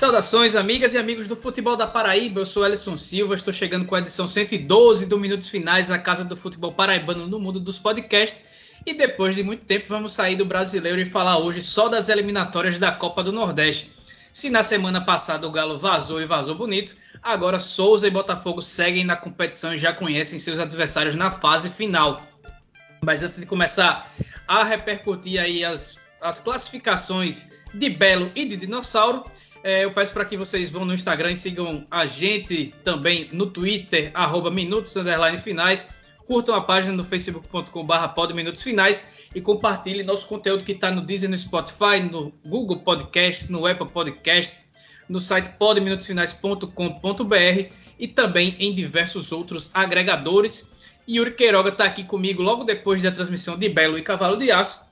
Saudações, amigas e amigos do futebol da Paraíba. Eu sou Alisson Silva, estou chegando com a edição 112 do Minutos Finais, a casa do futebol paraibano no mundo dos podcasts. E depois de muito tempo, vamos sair do brasileiro e falar hoje só das eliminatórias da Copa do Nordeste. Se na semana passada o Galo vazou e vazou bonito, agora Souza e Botafogo seguem na competição e já conhecem seus adversários na fase final. Mas antes de começar a repercutir aí as, as classificações de Belo e de Dinossauro, é, eu peço para que vocês vão no Instagram e sigam a gente também no Twitter, arroba Minutos Finais. Curtam a página no facebook.com.br Pod Minutos Finais e compartilhem nosso conteúdo que está no Disney, no Spotify, no Google Podcast, no Apple Podcast, no site podminutosfinais.com.br e também em diversos outros agregadores. Yuri Queiroga está aqui comigo logo depois da transmissão de Belo e Cavalo de Aço.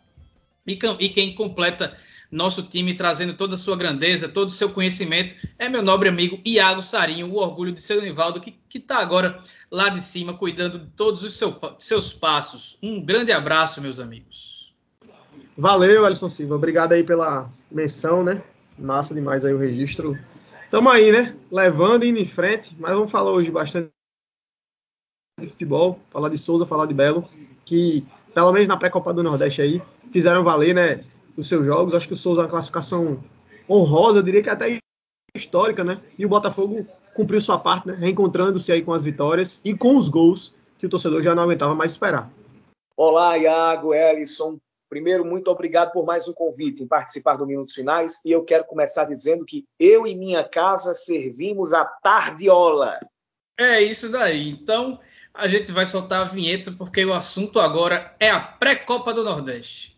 E, e quem completa nosso time trazendo toda a sua grandeza, todo o seu conhecimento. É meu nobre amigo Iago Sarinho, o orgulho de seu Nivaldo, que está agora lá de cima, cuidando de todos os seu, seus passos. Um grande abraço, meus amigos. Valeu, Alisson Silva. Obrigado aí pela menção, né? Massa demais aí o registro. Tamo aí, né? Levando indo em frente, mas vamos falar hoje bastante de futebol, falar de Souza, falar de Belo, que pelo menos na pré-copa do Nordeste aí fizeram valer, né? Os seus jogos. Acho que o Souza é uma classificação honrosa, eu diria que até histórica, né? E o Botafogo cumpriu sua parte, né? Reencontrando-se aí com as vitórias e com os gols que o torcedor já não aguentava mais esperar. Olá, Iago, Ellison. Primeiro, muito obrigado por mais um convite em participar do Minutos Finais. E eu quero começar dizendo que eu e minha casa servimos a tardiola. É isso daí. Então, a gente vai soltar a vinheta porque o assunto agora é a pré-copa do Nordeste.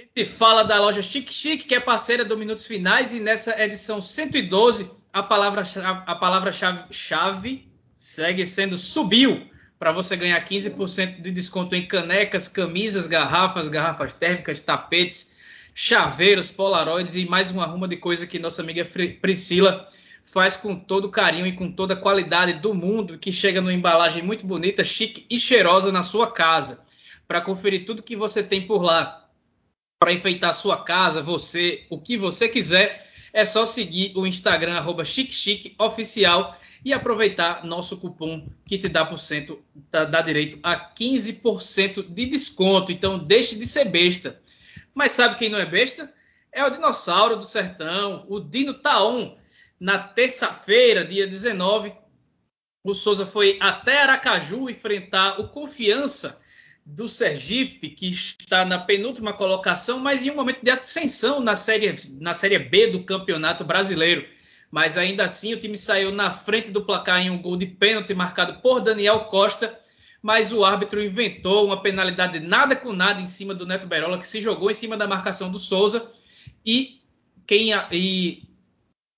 Gente fala da loja Chique Chique, que é parceira do Minutos Finais, e nessa edição 112, a palavra-chave a palavra -chave, chave segue sendo subiu, para você ganhar 15% de desconto em canecas, camisas, garrafas, garrafas térmicas, tapetes, chaveiros, polaroides e mais uma ruma de coisa que nossa amiga Priscila faz com todo carinho e com toda a qualidade do mundo, que chega numa embalagem muito bonita, chique e cheirosa na sua casa. Para conferir tudo que você tem por lá para enfeitar a sua casa, você, o que você quiser, é só seguir o Instagram arroba Oficial e aproveitar nosso cupom que te dá, por cento, dá, dá direito a 15% de desconto. Então deixe de ser besta. Mas sabe quem não é besta? É o dinossauro do sertão, o Dino Taon. Na terça-feira, dia 19, o Souza foi até Aracaju enfrentar o Confiança do Sergipe, que está na penúltima colocação, mas em um momento de ascensão na série, na série B do Campeonato Brasileiro. Mas ainda assim, o time saiu na frente do placar em um gol de pênalti marcado por Daniel Costa, mas o árbitro inventou uma penalidade nada com nada em cima do Neto Berola, que se jogou em cima da marcação do Souza, e, quem, e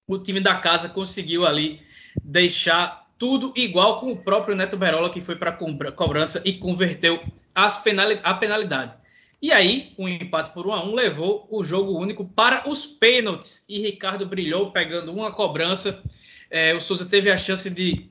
o time da casa conseguiu ali deixar tudo igual com o próprio Neto Berola, que foi para cobrança e converteu penali a penalidade. E aí, um empate por 1 a 1 levou o jogo único para os pênaltis. E Ricardo brilhou pegando uma cobrança. É, o Souza teve a chance de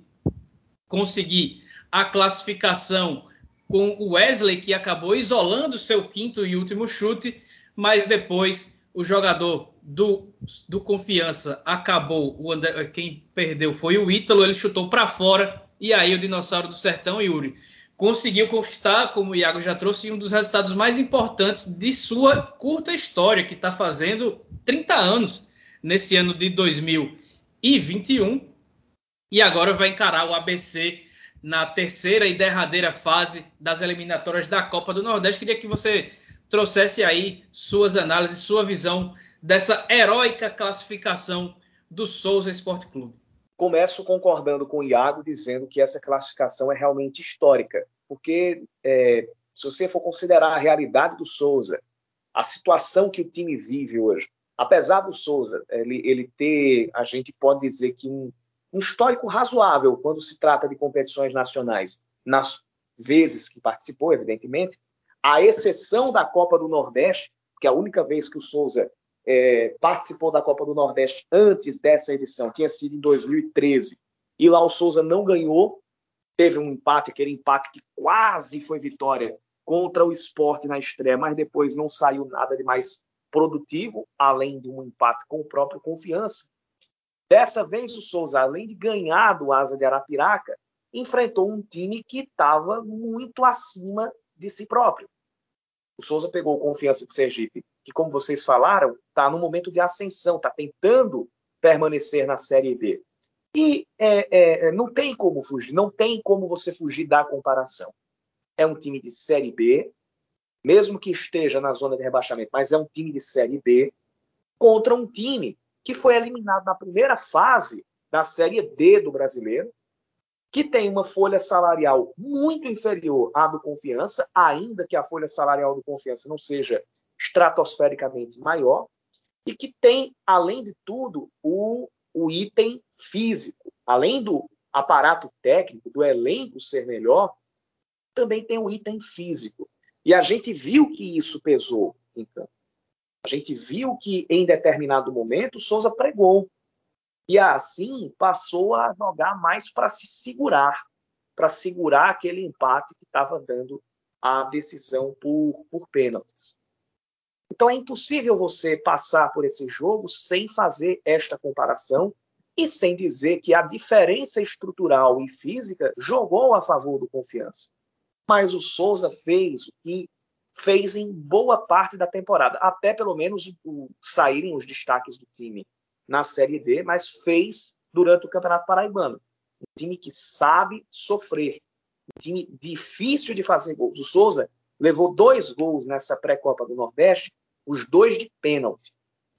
conseguir a classificação com o Wesley, que acabou isolando seu quinto e último chute, mas depois o jogador do, do Confiança acabou, o André, quem perdeu foi o Ítalo, ele chutou para fora, e aí o Dinossauro do Sertão, Yuri, conseguiu conquistar, como o Iago já trouxe, um dos resultados mais importantes de sua curta história, que está fazendo 30 anos nesse ano de 2021, e agora vai encarar o ABC na terceira e derradeira fase das eliminatórias da Copa do Nordeste. Queria que você trouxesse aí suas análises, sua visão dessa heróica classificação do Souza Esporte Clube. Começo concordando com o Iago, dizendo que essa classificação é realmente histórica, porque é, se você for considerar a realidade do Souza, a situação que o time vive hoje, apesar do Souza ele, ele ter, a gente pode dizer que um, um histórico razoável quando se trata de competições nacionais, nas vezes que participou, evidentemente, à exceção da Copa do Nordeste, que é a única vez que o Souza é, participou da Copa do Nordeste antes dessa edição, tinha sido em 2013, e lá o Souza não ganhou, teve um empate, aquele empate que quase foi vitória contra o esporte na estreia, mas depois não saiu nada de mais produtivo, além de um empate com o próprio Confiança. Dessa vez, o Souza, além de ganhar do Asa de Arapiraca, enfrentou um time que estava muito acima de si próprio. O Souza pegou Confiança de Sergipe, que, como vocês falaram, está no momento de ascensão, está tentando permanecer na Série B. E é, é, não tem como fugir, não tem como você fugir da comparação. É um time de Série B, mesmo que esteja na zona de rebaixamento, mas é um time de Série B contra um time que foi eliminado na primeira fase da Série D do brasileiro, que tem uma folha salarial muito inferior à do Confiança, ainda que a folha salarial do Confiança não seja estratosfericamente maior, e que tem, além de tudo, o, o item físico. Além do aparato técnico, do elenco ser melhor, também tem o item físico. E a gente viu que isso pesou em campo. A gente viu que, em determinado momento, Souza pregou. E assim passou a jogar mais para se segurar, para segurar aquele empate que estava dando a decisão por, por pênaltis. Então é impossível você passar por esse jogo sem fazer esta comparação e sem dizer que a diferença estrutural e física jogou a favor do confiança. Mas o Souza fez o que fez em boa parte da temporada, até pelo menos o, saírem os destaques do time na Série D, mas fez durante o Campeonato Paraibano. Um time que sabe sofrer, um time difícil de fazer gols. O Souza levou dois gols nessa pré-copa do Nordeste, os dois de pênalti.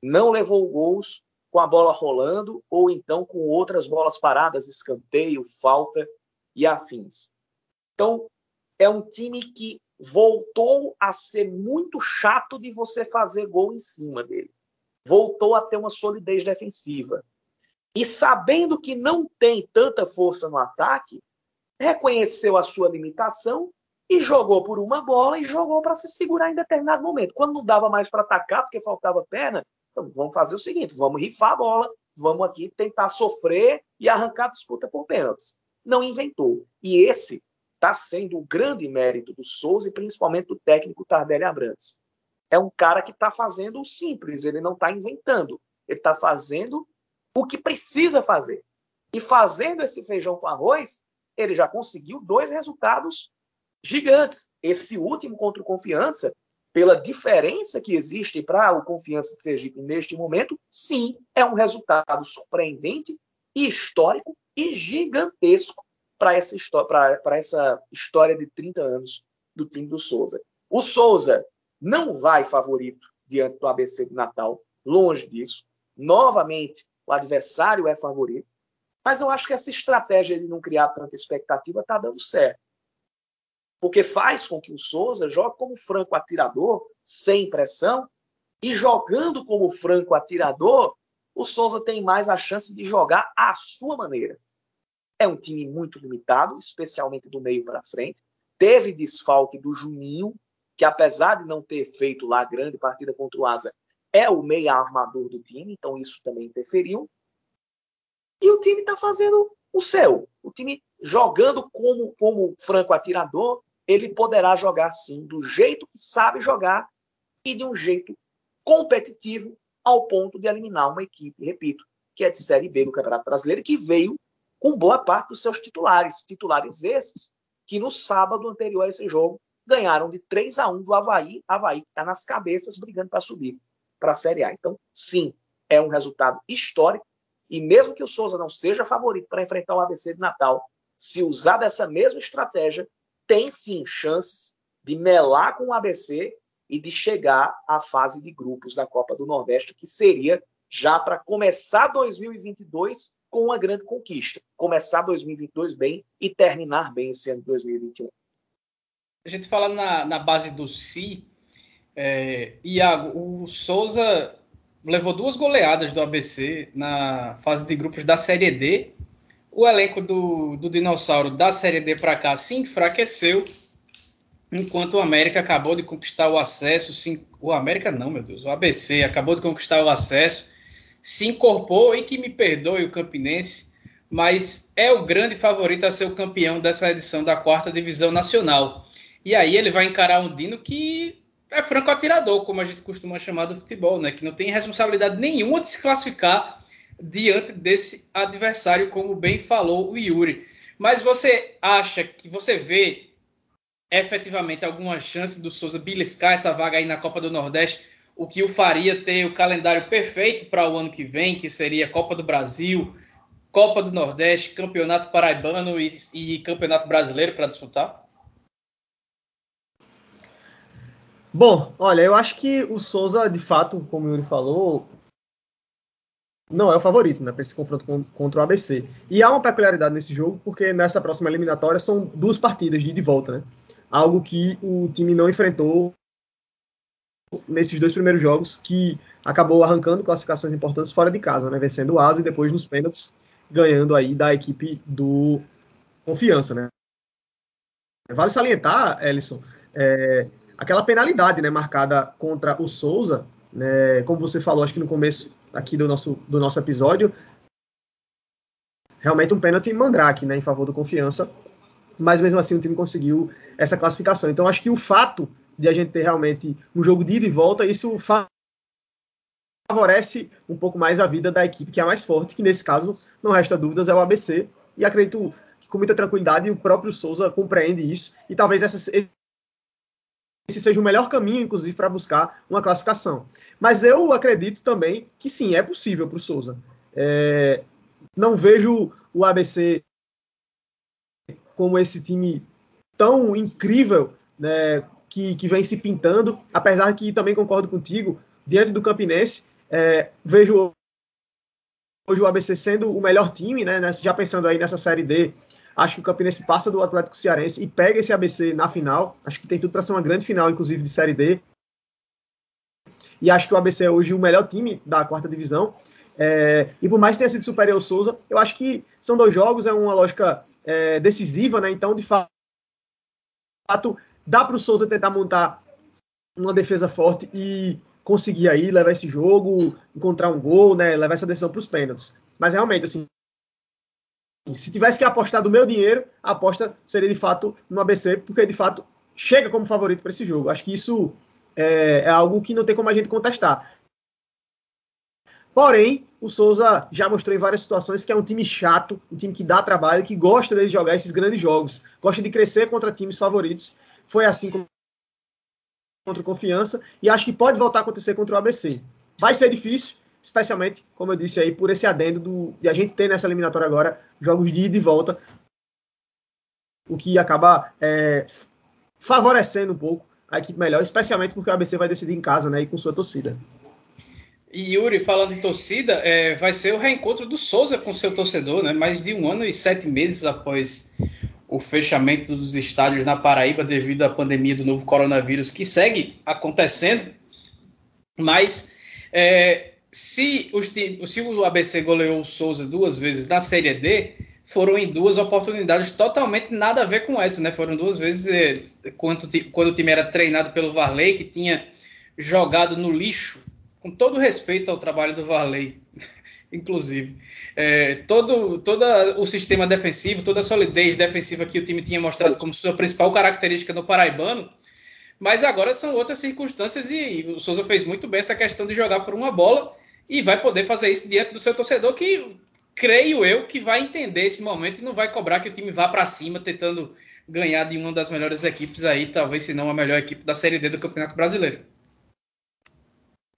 Não levou gols com a bola rolando ou então com outras bolas paradas, escanteio, falta e afins. Então, é um time que voltou a ser muito chato de você fazer gol em cima dele. Voltou a ter uma solidez defensiva. E sabendo que não tem tanta força no ataque, reconheceu a sua limitação e jogou por uma bola e jogou para se segurar em determinado momento. Quando não dava mais para atacar porque faltava perna, então vamos fazer o seguinte: vamos rifar a bola, vamos aqui tentar sofrer e arrancar a disputa por pênaltis. Não inventou. E esse está sendo o grande mérito do Souza e principalmente do técnico Tardelli Abrantes. É um cara que está fazendo o simples, ele não está inventando, ele está fazendo o que precisa fazer. E fazendo esse feijão com arroz, ele já conseguiu dois resultados gigantes. Esse último contra o Confiança, pela diferença que existe para o Confiança de Sergipe neste momento, sim, é um resultado surpreendente histórico e gigantesco para essa, essa história de 30 anos do time do Souza. O Souza não vai favorito diante do ABC de Natal, longe disso. Novamente, o adversário é favorito. Mas eu acho que essa estratégia de não criar tanta expectativa está dando certo. Porque faz com que o Souza jogue como franco atirador, sem pressão, e jogando como franco atirador, o Souza tem mais a chance de jogar à sua maneira. É um time muito limitado, especialmente do meio para frente. Teve desfalque do Juninho, que apesar de não ter feito lá grande partida contra o Asa, é o meia armador do time, então isso também interferiu. E o time está fazendo o seu. O time jogando como, como franco atirador, ele poderá jogar sim, do jeito que sabe jogar e de um jeito competitivo, ao ponto de eliminar uma equipe, repito, que é de Série B do Campeonato Brasileiro, que veio com boa parte dos seus titulares. Titulares esses que no sábado anterior a esse jogo ganharam de 3 a 1 do Havaí. Havaí que está nas cabeças brigando para subir para a Série A. Então, sim, é um resultado histórico. E mesmo que o Souza não seja favorito para enfrentar o ABC de Natal, se usar dessa mesma estratégia, tem sim chances de melar com o ABC e de chegar à fase de grupos da Copa do Nordeste, que seria já para começar 2022 com uma grande conquista. Começar 2022 bem e terminar bem esse ano de 2021. A gente fala na, na base do Si, é, Iago, o Souza levou duas goleadas do ABC na fase de grupos da Série D o elenco do, do Dinossauro da Série D para cá se enfraqueceu, enquanto o América acabou de conquistar o acesso. Se, o América não, meu Deus, o ABC acabou de conquistar o acesso, se incorporou e que me perdoe o Campinense, mas é o grande favorito a ser o campeão dessa edição da quarta divisão nacional. E aí ele vai encarar um Dino que é franco atirador, como a gente costuma chamar do futebol, né? Que não tem responsabilidade nenhuma de se classificar diante desse adversário, como bem falou o Yuri. Mas você acha que você vê efetivamente alguma chance do Souza beliscar essa vaga aí na Copa do Nordeste, o que o faria ter o calendário perfeito para o ano que vem, que seria Copa do Brasil, Copa do Nordeste, Campeonato Paraibano e, e Campeonato Brasileiro para disputar? Bom, olha, eu acho que o Souza, de fato, como o Yuri falou, não é o favorito né, para esse confronto contra o ABC. E há uma peculiaridade nesse jogo, porque nessa próxima eliminatória são duas partidas de ida e volta, né? Algo que o time não enfrentou nesses dois primeiros jogos, que acabou arrancando classificações importantes fora de casa, né? Vencendo o Asa e depois nos pênaltis, ganhando aí da equipe do Confiança, né? Vale salientar, Ellison, é, aquela penalidade né, marcada contra o Souza, né, como você falou, acho que no começo aqui do nosso, do nosso episódio, realmente um pênalti mandrake né, em favor do Confiança, mas mesmo assim o time conseguiu essa classificação. Então acho que o fato de a gente ter realmente um jogo de ida e volta, isso favorece um pouco mais a vida da equipe que é a mais forte, que nesse caso, não resta dúvidas, é o ABC, e acredito que com muita tranquilidade o próprio Souza compreende isso, e talvez essa, esse seja o melhor caminho, inclusive, para buscar uma classificação. Mas eu acredito também que sim, é possível para o Souza. É, não vejo o ABC como esse time tão incrível né, que, que vem se pintando, apesar que também concordo contigo, diante do Campinense, é, vejo hoje o ABC sendo o melhor time, né, já pensando aí nessa Série D, Acho que o Campinense passa do Atlético Cearense e pega esse ABC na final. Acho que tem tudo para ser uma grande final, inclusive de Série D. E acho que o ABC é hoje o melhor time da quarta divisão. É, e por mais que tenha sido superior ao Souza, eu acho que são dois jogos, é uma lógica é, decisiva, né? Então, de fato, dá para o Souza tentar montar uma defesa forte e conseguir aí levar esse jogo, encontrar um gol, né? Levar essa decisão para os pênaltis. Mas realmente, assim, se tivesse que apostar do meu dinheiro, a aposta seria de fato no ABC, porque de fato chega como favorito para esse jogo. Acho que isso é, é, algo que não tem como a gente contestar. Porém, o Souza já mostrou em várias situações que é um time chato, um time que dá trabalho, que gosta de jogar esses grandes jogos, gosta de crescer contra times favoritos. Foi assim contra o Confiança e acho que pode voltar a acontecer contra o ABC. Vai ser difícil, especialmente, como eu disse aí, por esse adendo do, de a gente ter nessa eliminatória agora jogos de ida e volta, o que acaba é, favorecendo um pouco a equipe melhor, especialmente porque o ABC vai decidir em casa, né, e com sua torcida. E Yuri, falando de torcida, é, vai ser o reencontro do Souza com seu torcedor, né? Mais de um ano e sete meses após o fechamento dos estádios na Paraíba devido à pandemia do novo coronavírus que segue acontecendo. Mas é, se, os, se o ABC goleou o Souza duas vezes na Série D, foram em duas oportunidades totalmente nada a ver com essa, né? Foram duas vezes é, quando, quando o time era treinado pelo Varley, que tinha jogado no lixo, com todo respeito ao trabalho do Varley, inclusive. É, todo, todo o sistema defensivo, toda a solidez defensiva que o time tinha mostrado como sua principal característica no Paraibano, mas agora são outras circunstâncias e, e o Souza fez muito bem essa questão de jogar por uma bola e vai poder fazer isso diante do seu torcedor, que creio eu que vai entender esse momento e não vai cobrar que o time vá para cima tentando ganhar de uma das melhores equipes aí, talvez se não a melhor equipe da Série D do Campeonato Brasileiro.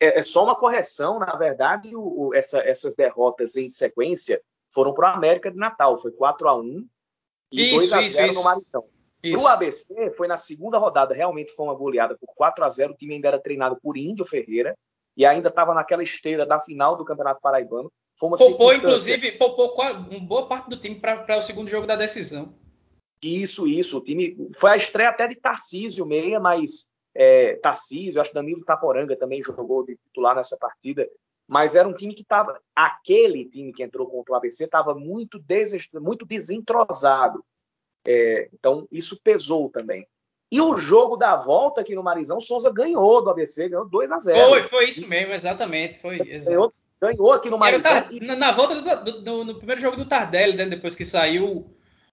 É, é só uma correção, na verdade, o, o, essa, essas derrotas em sequência foram para o América de Natal, foi 4 a 1 e 2 a 0 no Maritão. Para o ABC, foi na segunda rodada, realmente foi uma goleada por 4 a 0 o time ainda era treinado por Índio Ferreira, e ainda estava naquela esteira da final do Campeonato Paraibano. Foi uma poupou, inclusive, poupou uma boa parte do time para o segundo jogo da decisão. Isso, isso. O time foi a estreia até de Tarcísio Meia, mas é, Tarcísio, acho que Danilo Taporanga também jogou de titular nessa partida. mas era um time que estava. Aquele time que entrou contra o ABC estava muito, muito desentrosado. É, então, isso pesou também. E o jogo da volta aqui no Marizão, o Souza ganhou do ABC, ganhou 2 a 0 Foi, foi isso mesmo, exatamente. Foi, ganhou, ganhou, aqui no Marizão. Tar... E... Na, na, volta do, do, no primeiro jogo do Tardelli, né, depois que saiu.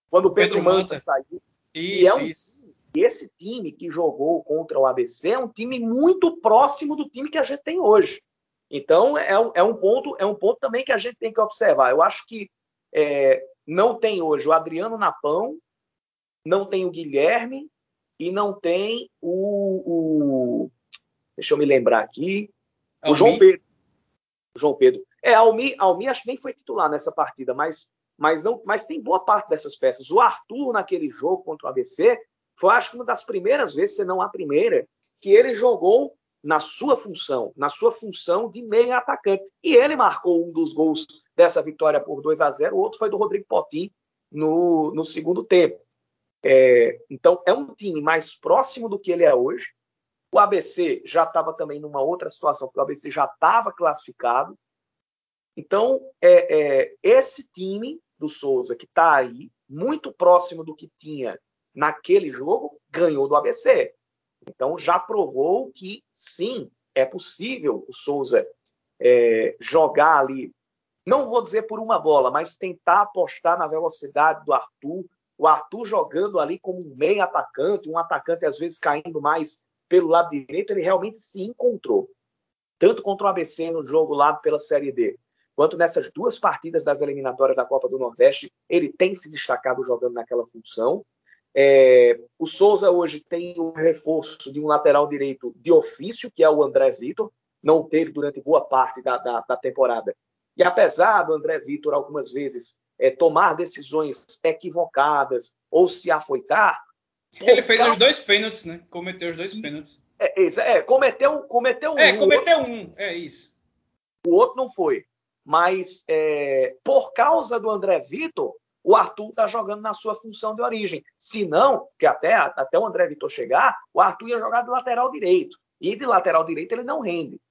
Quando o Pedro, Pedro Manta, Manta saiu. Isso, e é um, isso. esse time que jogou contra o ABC é um time muito próximo do time que a gente tem hoje. Então, é um, é um, ponto, é um ponto também que a gente tem que observar. Eu acho que é, não tem hoje o Adriano Napão, não tem o Guilherme e não tem o. o deixa eu me lembrar aqui. Almi? O João Pedro. O João Pedro. É, Almi, Almi acho que nem foi titular nessa partida, mas, mas, não, mas tem boa parte dessas peças. O Arthur, naquele jogo contra o ABC, foi acho que uma das primeiras vezes, se não a primeira, que ele jogou na sua função, na sua função de meia atacante. E ele marcou um dos gols dessa vitória por 2 a 0 o outro foi do Rodrigo Potim no, no segundo tempo. É, então, é um time mais próximo do que ele é hoje. O ABC já estava também numa outra situação, porque o ABC já estava classificado. Então, é, é, esse time do Souza, que está aí, muito próximo do que tinha naquele jogo, ganhou do ABC. Então, já provou que, sim, é possível o Souza é, jogar ali, não vou dizer por uma bola, mas tentar apostar na velocidade do Arthur. O Arthur jogando ali como um meio atacante, um atacante às vezes caindo mais pelo lado direito, ele realmente se encontrou. Tanto contra o ABC no jogo lá pela Série D, quanto nessas duas partidas das eliminatórias da Copa do Nordeste, ele tem se destacado jogando naquela função. É, o Souza hoje tem o reforço de um lateral direito de ofício, que é o André Vitor, não teve durante boa parte da, da, da temporada. E apesar do André Vitor algumas vezes é, tomar decisões equivocadas ou se afoitar. Ele fez os dois pênaltis, né? Cometeu os dois isso. pênaltis. É, é, cometeu, cometeu é, um. É, cometeu um, é isso. O outro não foi. Mas é, por causa do André Vitor, o Arthur está jogando na sua função de origem. Se não, que até, até o André Vitor chegar, o Arthur ia jogar de lateral direito. E de lateral direito ele não rende.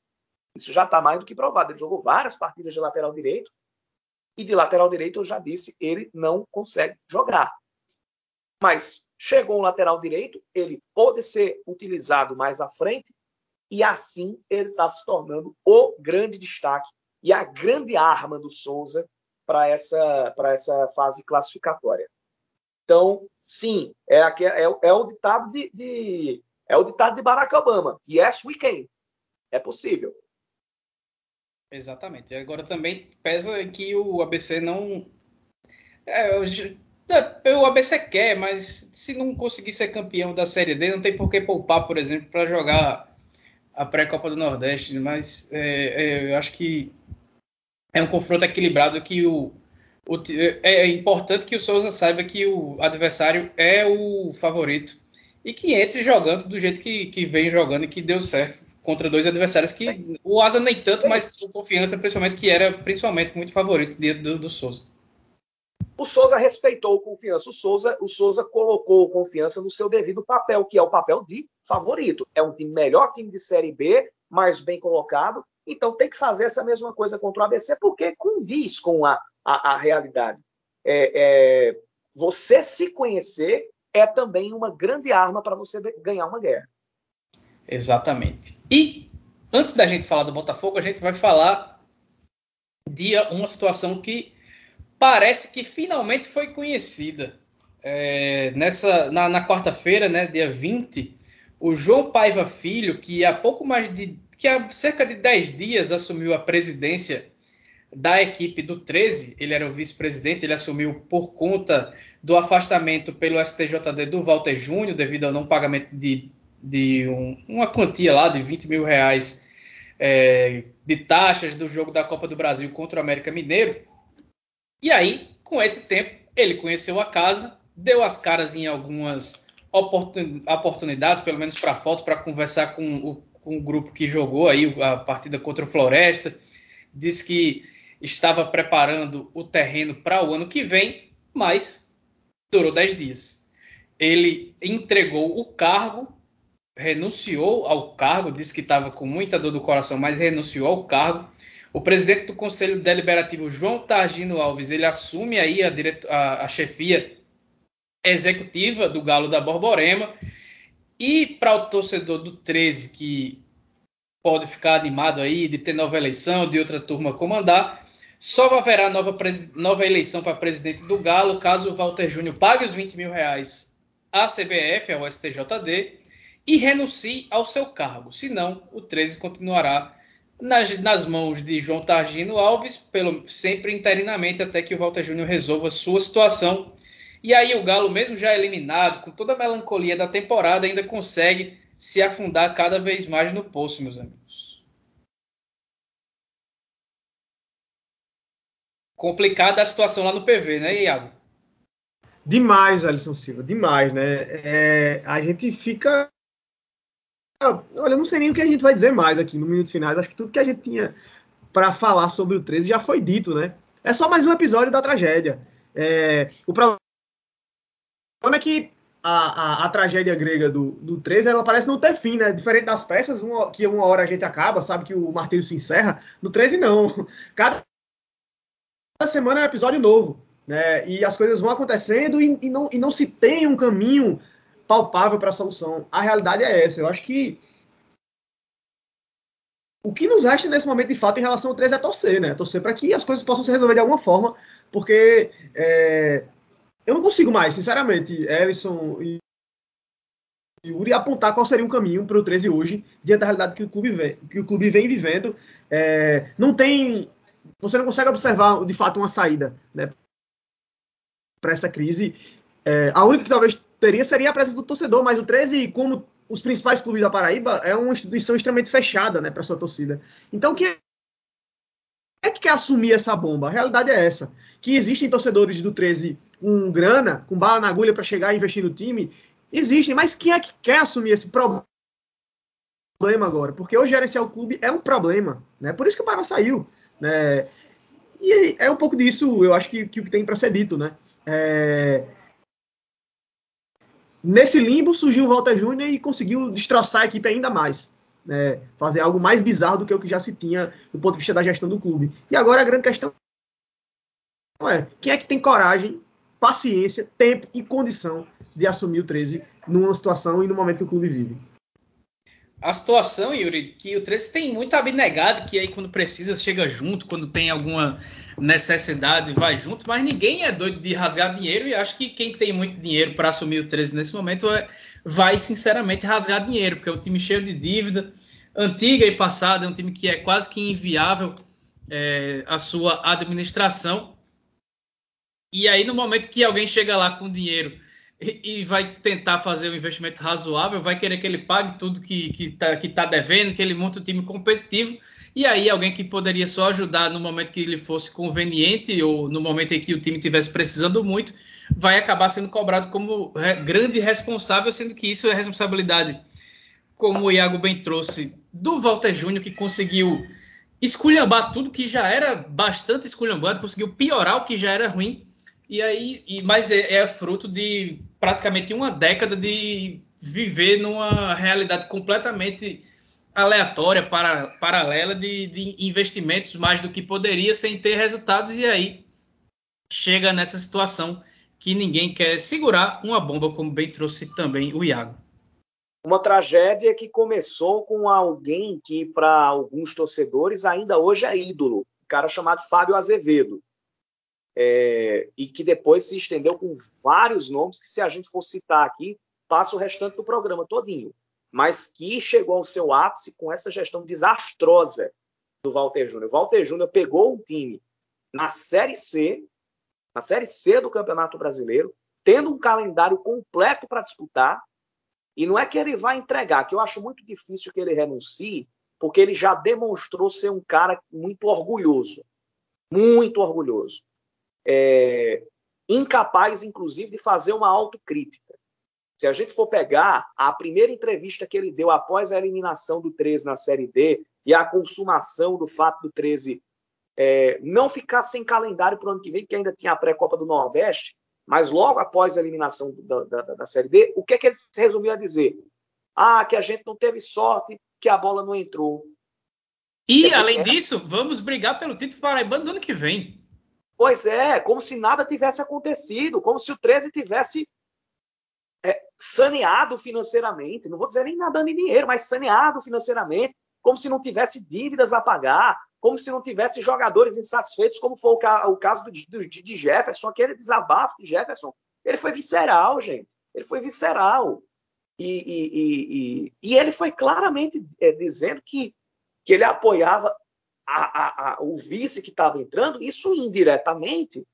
Isso já está mais do que provado. Ele jogou várias partidas de lateral direito. E de lateral direito, eu já disse, ele não consegue jogar. Mas chegou um lateral direito, ele pode ser utilizado mais à frente, e assim ele está se tornando o grande destaque e a grande arma do Souza para essa, essa fase classificatória. Então, sim, é, é, é o ditado de, de, é o ditado de Barack Obama. Yes, we can. É possível. Exatamente. Agora também pesa que o ABC não. É, é, o ABC quer, mas se não conseguir ser campeão da Série D, não tem por que poupar, por exemplo, para jogar a pré-Copa do Nordeste. Mas é, é, eu acho que é um confronto equilibrado que o, o, é importante que o Souza saiba que o adversário é o favorito e que entre jogando do jeito que, que vem jogando e que deu certo contra dois adversários que o Asa nem tanto, mas com confiança, principalmente que era principalmente muito favorito do, do Souza. O Souza respeitou o confiança. O Souza, o Souza colocou confiança no seu devido papel, que é o papel de favorito. É um time melhor time de Série B, mais bem colocado, então tem que fazer essa mesma coisa contra o ABC, porque condiz com a, a, a realidade. É, é, você se conhecer é também uma grande arma para você ganhar uma guerra. Exatamente. E antes da gente falar do Botafogo, a gente vai falar de uma situação que parece que finalmente foi conhecida. É, nessa na, na quarta-feira, né, dia 20, o João Paiva Filho, que há pouco mais de que há cerca de 10 dias assumiu a presidência da equipe do 13, ele era o vice-presidente, ele assumiu por conta do afastamento pelo STJD do Walter Júnior, devido ao não pagamento de, de um, uma quantia lá de 20 mil reais é, de taxas do jogo da Copa do Brasil contra o América Mineiro. E aí, com esse tempo, ele conheceu a casa, deu as caras em algumas oportunidades, pelo menos para foto, para conversar com o com o grupo que jogou aí a partida contra o Floresta, disse que estava preparando o terreno para o ano que vem, mas durou 10 dias. Ele entregou o cargo, renunciou ao cargo, disse que estava com muita dor do coração, mas renunciou ao cargo. O presidente do Conselho Deliberativo, João Targino Alves, ele assume aí a, direto, a, a chefia executiva do Galo da Borborema. E para o torcedor do 13, que pode ficar animado aí de ter nova eleição, de outra turma comandar, só haverá nova, nova eleição para presidente do Galo caso o Walter Júnior pague os 20 mil reais à CBF, ao STJD, e renuncie ao seu cargo. Senão, o 13 continuará nas, nas mãos de João Targino Alves, pelo, sempre interinamente, até que o Walter Júnior resolva sua situação. E aí o Galo, mesmo já eliminado, com toda a melancolia da temporada, ainda consegue se afundar cada vez mais no poço, meus amigos. complicada a situação lá no PV, né, Iago? Demais, Alisson Silva, demais, né? É, a gente fica. Olha, eu não sei nem o que a gente vai dizer mais aqui no minuto final. Acho que tudo que a gente tinha para falar sobre o 13 já foi dito, né? É só mais um episódio da tragédia. É, o problema é que a, a, a, tragédia grega do, do 13 ela parece não ter fim, né? Diferente das peças, uma, que uma hora a gente acaba, sabe que o martírio se encerra. No 13, não. Cada semana é um episódio novo. Né? E as coisas vão acontecendo e, e, não, e não se tem um caminho palpável para a solução. A realidade é essa. Eu acho que o que nos resta nesse momento, de fato, em relação ao 13 é torcer, né? Torcer para que as coisas possam se resolver de alguma forma, porque é, eu não consigo mais, sinceramente, Ellison e Yuri apontar qual seria o caminho para o 13 hoje, diante da realidade que o clube vem, que o clube vem vivendo. É, não tem você não consegue observar de fato uma saída né, para essa crise. É, a única que talvez teria seria a presença do torcedor, mas o 13, como os principais clubes da Paraíba, é uma instituição extremamente fechada né, para sua torcida. Então, quem é que quer assumir essa bomba? A realidade é essa: que existem torcedores do 13 com grana, com bala na agulha para chegar e investir no time. Existem, mas quem é que quer assumir esse problema? agora, porque hoje gerenciar o clube é um problema, né? Por isso que o Paiva saiu. Né? E é um pouco disso, eu acho que, que o que tem para ser dito, né? É... Nesse limbo surgiu o Walter Júnior e conseguiu destroçar a equipe ainda mais. Né? Fazer algo mais bizarro do que o que já se tinha do ponto de vista da gestão do clube. E agora a grande questão é quem é que tem coragem, paciência, tempo e condição de assumir o 13 numa situação e no momento que o clube vive a situação, Yuri, que o 13 tem muito abnegado, que aí quando precisa chega junto, quando tem alguma necessidade vai junto, mas ninguém é doido de rasgar dinheiro e acho que quem tem muito dinheiro para assumir o 13 nesse momento é, vai sinceramente rasgar dinheiro, porque é um time cheio de dívida, antiga e passada, é um time que é quase que inviável é, a sua administração. E aí no momento que alguém chega lá com dinheiro e, vai tentar fazer um investimento razoável, vai querer que ele pague tudo que está que tá devendo, que ele monte um time competitivo, e aí alguém que poderia só ajudar no momento que ele fosse conveniente ou no momento em que o time estivesse precisando muito, vai acabar sendo cobrado como grande responsável, sendo que isso é responsabilidade, como o Iago bem trouxe, do Walter Júnior, que conseguiu esculhambar tudo que já era bastante esculhambado, conseguiu piorar o que já era ruim, e aí, e, mas é, é fruto de praticamente uma década de viver numa realidade completamente aleatória, para, paralela de, de investimentos mais do que poderia sem ter resultados e aí chega nessa situação que ninguém quer segurar uma bomba, como bem trouxe também o Iago. Uma tragédia que começou com alguém que, para alguns torcedores, ainda hoje é ídolo, um cara chamado Fábio Azevedo é, e que depois se estendeu com vários nomes que, se a gente for citar aqui, passa o restante do programa todinho, mas que chegou ao seu ápice com essa gestão desastrosa do Walter Júnior. Walter Júnior pegou um time na Série C, na Série C do Campeonato Brasileiro, tendo um calendário completo para disputar, e não é que ele vai entregar, que eu acho muito difícil que ele renuncie, porque ele já demonstrou ser um cara muito orgulhoso. Muito orgulhoso é, incapaz, inclusive, de fazer uma autocrítica. Se a gente for pegar a primeira entrevista que ele deu após a eliminação do 13 na Série D e a consumação do fato do 13 é, não ficar sem calendário para o ano que vem, que ainda tinha a pré-copa do Nordeste, mas logo após a eliminação da, da, da, Série D, o que é que ele se resumiu a dizer? Ah, que a gente não teve sorte, que a bola não entrou. E, além disso, vamos brigar pelo título paraibano do ano que vem. Pois é, como se nada tivesse acontecido, como se o 13 tivesse é, saneado financeiramente. Não vou dizer nem nadando em dinheiro, mas saneado financeiramente, como se não tivesse dívidas a pagar, como se não tivesse jogadores insatisfeitos, como foi o, caso do, do, de Jefferson, aquele desabafo de Jefferson. Ele foi visceral, gente. Ele foi visceral. E, e, e, e ele foi claramente é, dizendo que que ele apoiava a, a, o vice que estava entrando, isso indiretamente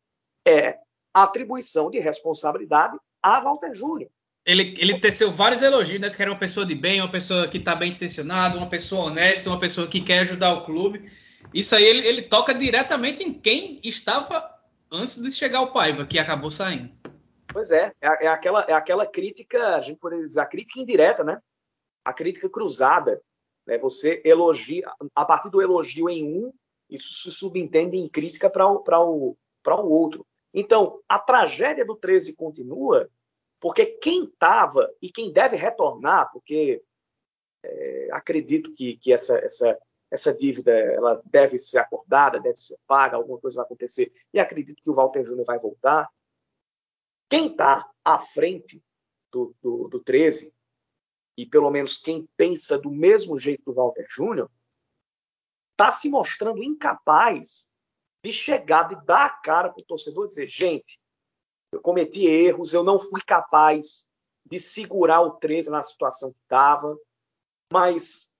é atribuição de responsabilidade a Walter Júnior. Ele, ele teceu vários elogios, né? Que era uma pessoa de bem, uma pessoa que está bem intencionada, uma pessoa honesta, uma pessoa que quer ajudar o clube. Isso aí ele, ele toca diretamente em quem estava antes de chegar o Paiva, que acabou saindo. Pois é, é, é, aquela, é aquela crítica, a gente poderia dizer, a crítica indireta, né? A crítica cruzada. Né? Você elogia, a partir do elogio em um, isso se subentende em crítica para o, o, o outro. Então, a tragédia do 13 continua, porque quem estava e quem deve retornar, porque é, acredito que, que essa, essa, essa dívida ela deve ser acordada, deve ser paga, alguma coisa vai acontecer, e acredito que o Walter Júnior vai voltar. Quem está à frente do, do, do 13 e pelo menos quem pensa do mesmo jeito do Walter Júnior, está se mostrando incapaz de chegar, de dar a cara para o torcedor e dizer: gente, eu cometi erros, eu não fui capaz de segurar o 13 na situação que estava, mas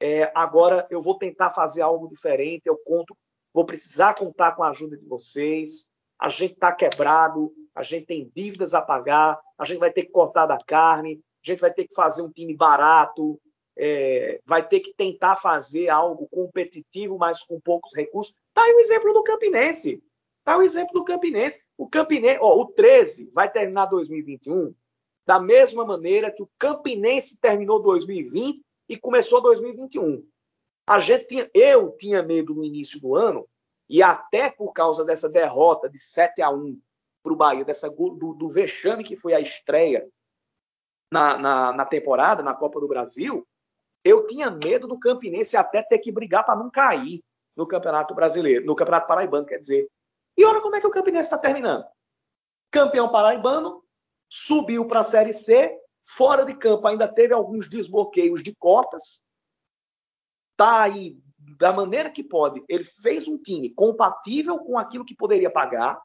é, agora eu vou tentar fazer algo diferente. Eu conto, vou precisar contar com a ajuda de vocês. A gente está quebrado, a gente tem dívidas a pagar, a gente vai ter que cortar da carne, a gente vai ter que fazer um time barato, é, vai ter que tentar fazer algo competitivo, mas com poucos recursos. Tá aí o exemplo do Campinense. Tá o exemplo do Campinense. O Campinense, ó, o 13 vai terminar 2021 da mesma maneira que o Campinense terminou 2020 e começou 2021. A gente tinha, eu tinha medo no início do ano e até por causa dessa derrota de 7 a 1 para o Bahia, dessa do, do vexame que foi a estreia na, na, na temporada, na Copa do Brasil, eu tinha medo do Campinense até ter que brigar para não cair no Campeonato Brasileiro, no Campeonato Paraibano, quer dizer. E olha como é que o Campinense está terminando. Campeão paraibano, subiu para a Série C, fora de campo ainda teve alguns desbloqueios de cotas. Tá aí da maneira que pode. Ele fez um time compatível com aquilo que poderia pagar.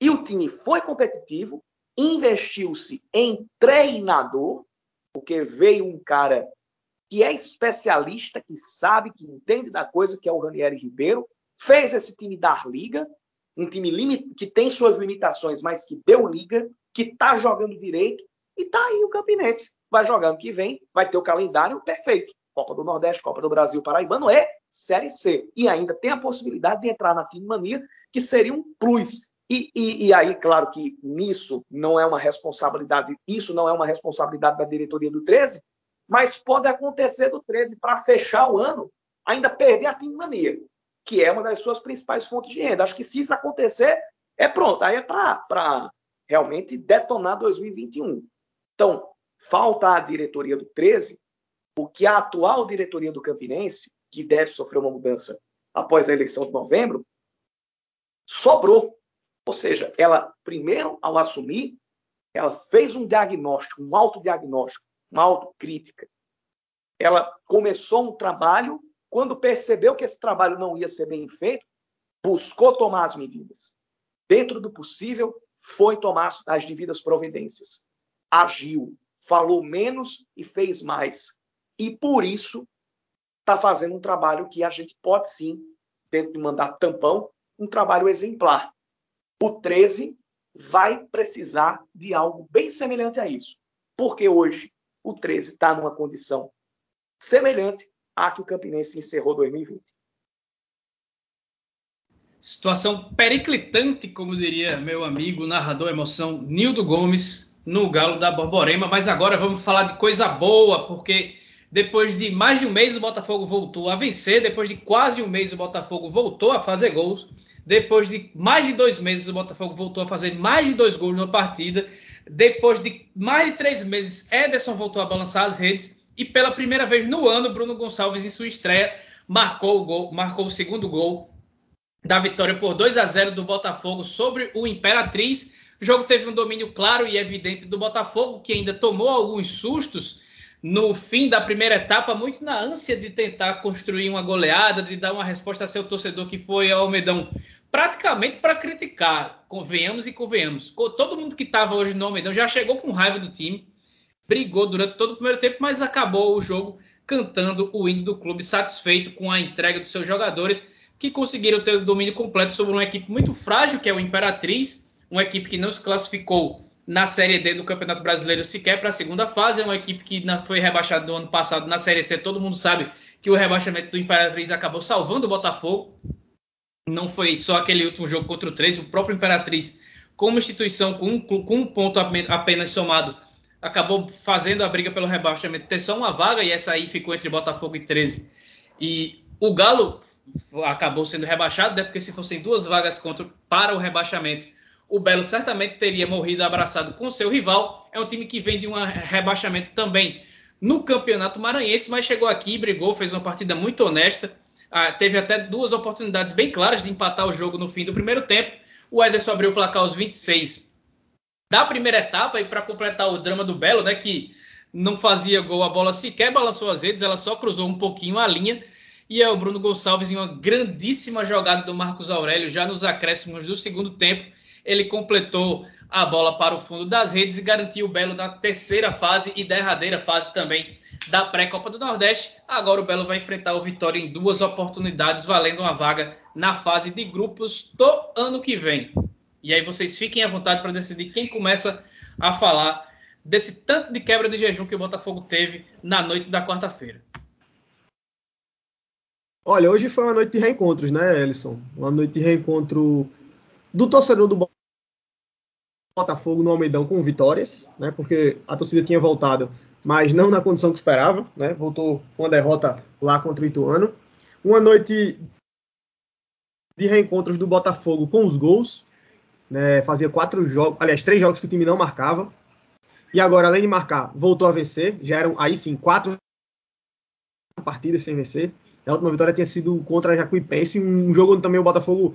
E o time foi competitivo, investiu-se em treinador, porque veio um cara que é especialista, que sabe, que entende da coisa, que é o Ranieri Ribeiro, fez esse time dar liga, um time que tem suas limitações, mas que deu liga, que está jogando direito, e tá aí o Campinense. Vai jogar ano que vem, vai ter o calendário perfeito. Copa do Nordeste, Copa do Brasil, Paraibano é Série C. E ainda tem a possibilidade de entrar na Time Mania, que seria um plus. E, e, e, aí, claro que nisso não é uma responsabilidade, isso não é uma responsabilidade da diretoria do 13, mas pode acontecer do 13 para fechar o ano, ainda perder a Team Mania, que é uma das suas principais fontes de renda. Acho que se isso acontecer, é pronto, aí é para realmente detonar 2021. Então, falta à diretoria do 13 o que a atual diretoria do Campinense, que deve sofrer uma mudança após a eleição de novembro, sobrou ou seja, ela, primeiro, ao assumir, ela fez um diagnóstico, um autodiagnóstico, uma autocrítica. Ela começou um trabalho, quando percebeu que esse trabalho não ia ser bem feito, buscou tomar as medidas. Dentro do possível, foi tomar as devidas providências. Agiu, falou menos e fez mais. E por isso está fazendo um trabalho que a gente pode sim, dentro do mandato tampão, um trabalho exemplar o 13 vai precisar de algo bem semelhante a isso. Porque hoje o 13 está numa condição semelhante à que o Campinense encerrou 2020. Situação periclitante, como diria meu amigo, narrador emoção, Nildo Gomes, no Galo da Borborema. Mas agora vamos falar de coisa boa, porque depois de mais de um mês o Botafogo voltou a vencer, depois de quase um mês o Botafogo voltou a fazer gols. Depois de mais de dois meses, o Botafogo voltou a fazer mais de dois gols na partida. Depois de mais de três meses, Ederson voltou a balançar as redes. E pela primeira vez no ano, Bruno Gonçalves, em sua estreia, marcou o gol, marcou o segundo gol da vitória por 2 a 0 do Botafogo sobre o Imperatriz. O jogo teve um domínio claro e evidente do Botafogo, que ainda tomou alguns sustos no fim da primeira etapa, muito na ânsia de tentar construir uma goleada, de dar uma resposta a seu torcedor que foi ao Almedão, praticamente para criticar, convenhamos e convenhamos. Todo mundo que estava hoje no Almedão já chegou com raiva do time, brigou durante todo o primeiro tempo, mas acabou o jogo cantando o hino do clube, satisfeito com a entrega dos seus jogadores, que conseguiram ter o domínio completo sobre uma equipe muito frágil, que é o Imperatriz, uma equipe que não se classificou na Série D do Campeonato Brasileiro sequer para a segunda fase. É uma equipe que foi rebaixada do ano passado na Série C. Todo mundo sabe que o rebaixamento do Imperatriz acabou salvando o Botafogo. Não foi só aquele último jogo contra o 13, o próprio Imperatriz, como instituição, com um, com um ponto apenas somado, acabou fazendo a briga pelo rebaixamento ter só uma vaga, e essa aí ficou entre Botafogo e 13. E o Galo acabou sendo rebaixado, né, porque se fossem duas vagas contra, para o rebaixamento, o Belo certamente teria morrido abraçado com seu rival. É um time que vem de um rebaixamento também no Campeonato Maranhense, mas chegou aqui, brigou, fez uma partida muito honesta. Ah, teve até duas oportunidades bem claras de empatar o jogo no fim do primeiro tempo. O Ederson abriu o placar aos 26 da primeira etapa e para completar o drama do Belo, né, que não fazia gol, a bola sequer balançou as redes, ela só cruzou um pouquinho a linha. E é o Bruno Gonçalves em uma grandíssima jogada do Marcos Aurélio já nos acréscimos do segundo tempo ele completou a bola para o fundo das redes e garantiu o Belo na terceira fase e derradeira fase também da pré-Copa do Nordeste. Agora o Belo vai enfrentar o Vitória em duas oportunidades, valendo uma vaga na fase de grupos do ano que vem. E aí vocês fiquem à vontade para decidir quem começa a falar desse tanto de quebra de jejum que o Botafogo teve na noite da quarta-feira. Olha, hoje foi uma noite de reencontros, né, Ellison? Uma noite de reencontro do torcedor do Botafogo no Almeidão com vitórias, né? Porque a torcida tinha voltado, mas não na condição que esperava, né? Voltou com uma derrota lá contra o Ituano. Uma noite de reencontros do Botafogo com os gols, né? Fazia quatro jogos, aliás, três jogos que o time não marcava. E agora, além de marcar, voltou a vencer. Já eram aí sim quatro partidas sem vencer. A última vitória tinha sido contra a Jacuipense, um jogo onde também o Botafogo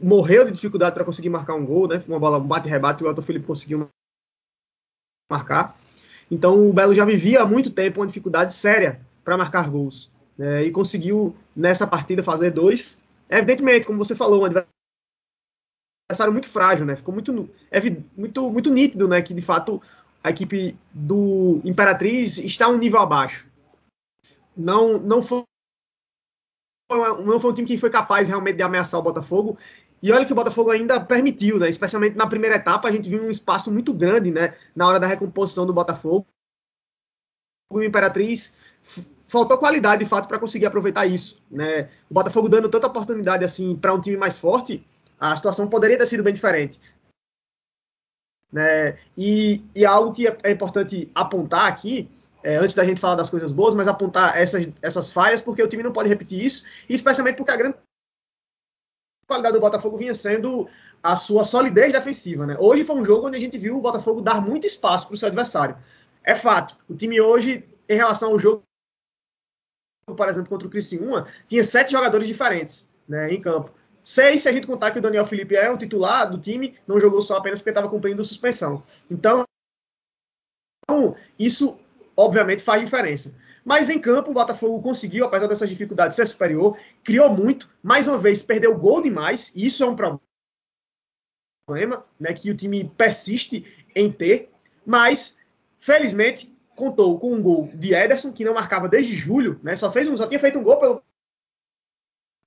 morreu de dificuldade para conseguir marcar um gol, né? Foi uma bola, um bate-rebate, o Elton Felipe conseguiu marcar. Então o Belo já vivia há muito tempo uma dificuldade séria para marcar gols. Né? E conseguiu, nessa partida, fazer dois. Evidentemente, como você falou, um adversário muito frágil, né? Ficou muito, muito, muito nítido, né? Que de fato a equipe do Imperatriz está um nível abaixo. Não, não foi não foi um time que foi capaz realmente de ameaçar o Botafogo. E olha que o Botafogo ainda permitiu, né? Especialmente na primeira etapa, a gente viu um espaço muito grande, né? Na hora da recomposição do Botafogo. O Imperatriz faltou qualidade, de fato, para conseguir aproveitar isso, né? O Botafogo dando tanta oportunidade assim para um time mais forte, a situação poderia ter sido bem diferente. Né? E, e algo que é importante apontar aqui é, antes da gente falar das coisas boas, mas apontar essas, essas falhas, porque o time não pode repetir isso, e especialmente porque a grande qualidade do Botafogo vinha sendo a sua solidez defensiva. Né? Hoje foi um jogo onde a gente viu o Botafogo dar muito espaço para o seu adversário. É fato, o time hoje, em relação ao jogo, por exemplo, contra o Criciúma, tinha sete jogadores diferentes né, em campo. Seis, se a gente contar que o Daniel Felipe é um titular do time, não jogou só apenas porque estava cumprindo suspensão. Então, isso obviamente faz diferença. Mas em campo, o Botafogo conseguiu, apesar dessas dificuldades, ser superior, criou muito, mais uma vez perdeu gol demais, e isso é um problema, né, que o time persiste em ter, mas felizmente contou com um gol de Ederson, que não marcava desde julho, né, só fez um, só tinha feito um gol pelo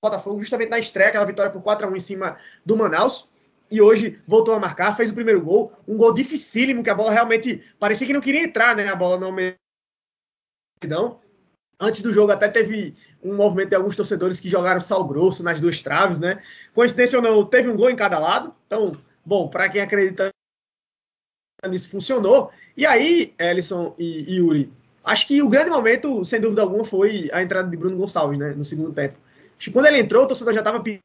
Botafogo justamente na estreia, aquela vitória por 4 a 1 em cima do Manaus e hoje voltou a marcar, fez o primeiro gol, um gol dificílimo, que a bola realmente parecia que não queria entrar, né? A bola não Almedão. Antes do jogo até teve um movimento de alguns torcedores que jogaram sal grosso nas duas traves, né? Coincidência ou não, teve um gol em cada lado. Então, bom, para quem acredita nisso, funcionou. E aí, Ellison e, e Yuri, acho que o grande momento, sem dúvida alguma, foi a entrada de Bruno Gonçalves, né? No segundo tempo. Acho que quando ele entrou, o torcedor já estava pedindo,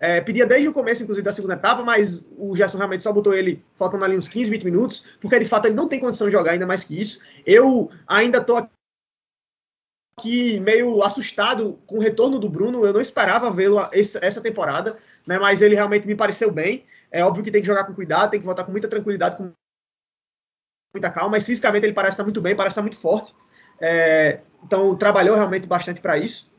é, pedia desde o começo, inclusive, da segunda etapa, mas o Gerson realmente só botou ele faltando ali uns 15, 20 minutos, porque de fato ele não tem condição de jogar ainda mais que isso. Eu ainda tô aqui meio assustado com o retorno do Bruno. Eu não esperava vê-lo essa temporada, né? Mas ele realmente me pareceu bem. É óbvio que tem que jogar com cuidado, tem que voltar com muita tranquilidade, com muita calma. Mas fisicamente ele parece estar muito bem, parece estar muito forte. É, então trabalhou realmente bastante para isso.